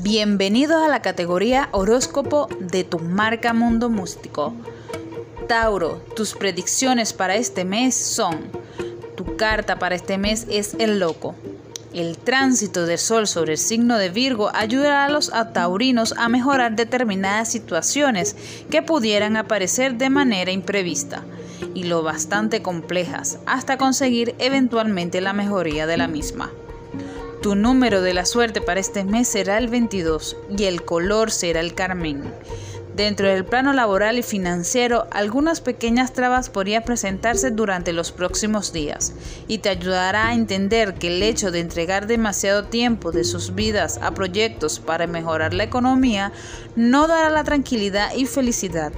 Bienvenidos a la categoría horóscopo de tu marca Mundo Mústico. Tauro, tus predicciones para este mes son, tu carta para este mes es el loco. El tránsito del Sol sobre el signo de Virgo ayudará a los taurinos a mejorar determinadas situaciones que pudieran aparecer de manera imprevista y lo bastante complejas hasta conseguir eventualmente la mejoría de la misma. Tu número de la suerte para este mes será el 22 y el color será el carmín. Dentro del plano laboral y financiero, algunas pequeñas trabas podrían presentarse durante los próximos días y te ayudará a entender que el hecho de entregar demasiado tiempo de sus vidas a proyectos para mejorar la economía no dará la tranquilidad y felicidad.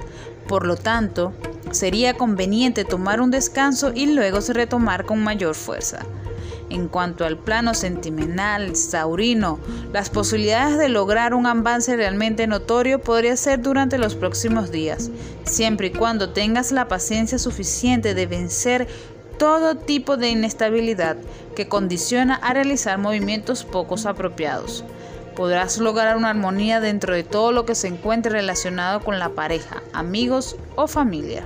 Por lo tanto, sería conveniente tomar un descanso y luego retomar con mayor fuerza. En cuanto al plano sentimental, saurino, las posibilidades de lograr un avance realmente notorio podría ser durante los próximos días, siempre y cuando tengas la paciencia suficiente de vencer todo tipo de inestabilidad que condiciona a realizar movimientos pocos apropiados. Podrás lograr una armonía dentro de todo lo que se encuentre relacionado con la pareja, amigos o familia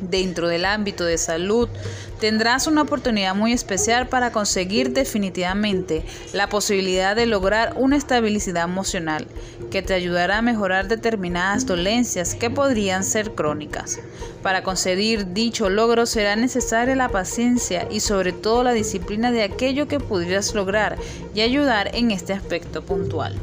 dentro del ámbito de salud, tendrás una oportunidad muy especial para conseguir definitivamente la posibilidad de lograr una estabilidad emocional que te ayudará a mejorar determinadas dolencias que podrían ser crónicas. Para conseguir dicho logro será necesaria la paciencia y sobre todo la disciplina de aquello que pudieras lograr y ayudar en este aspecto puntual.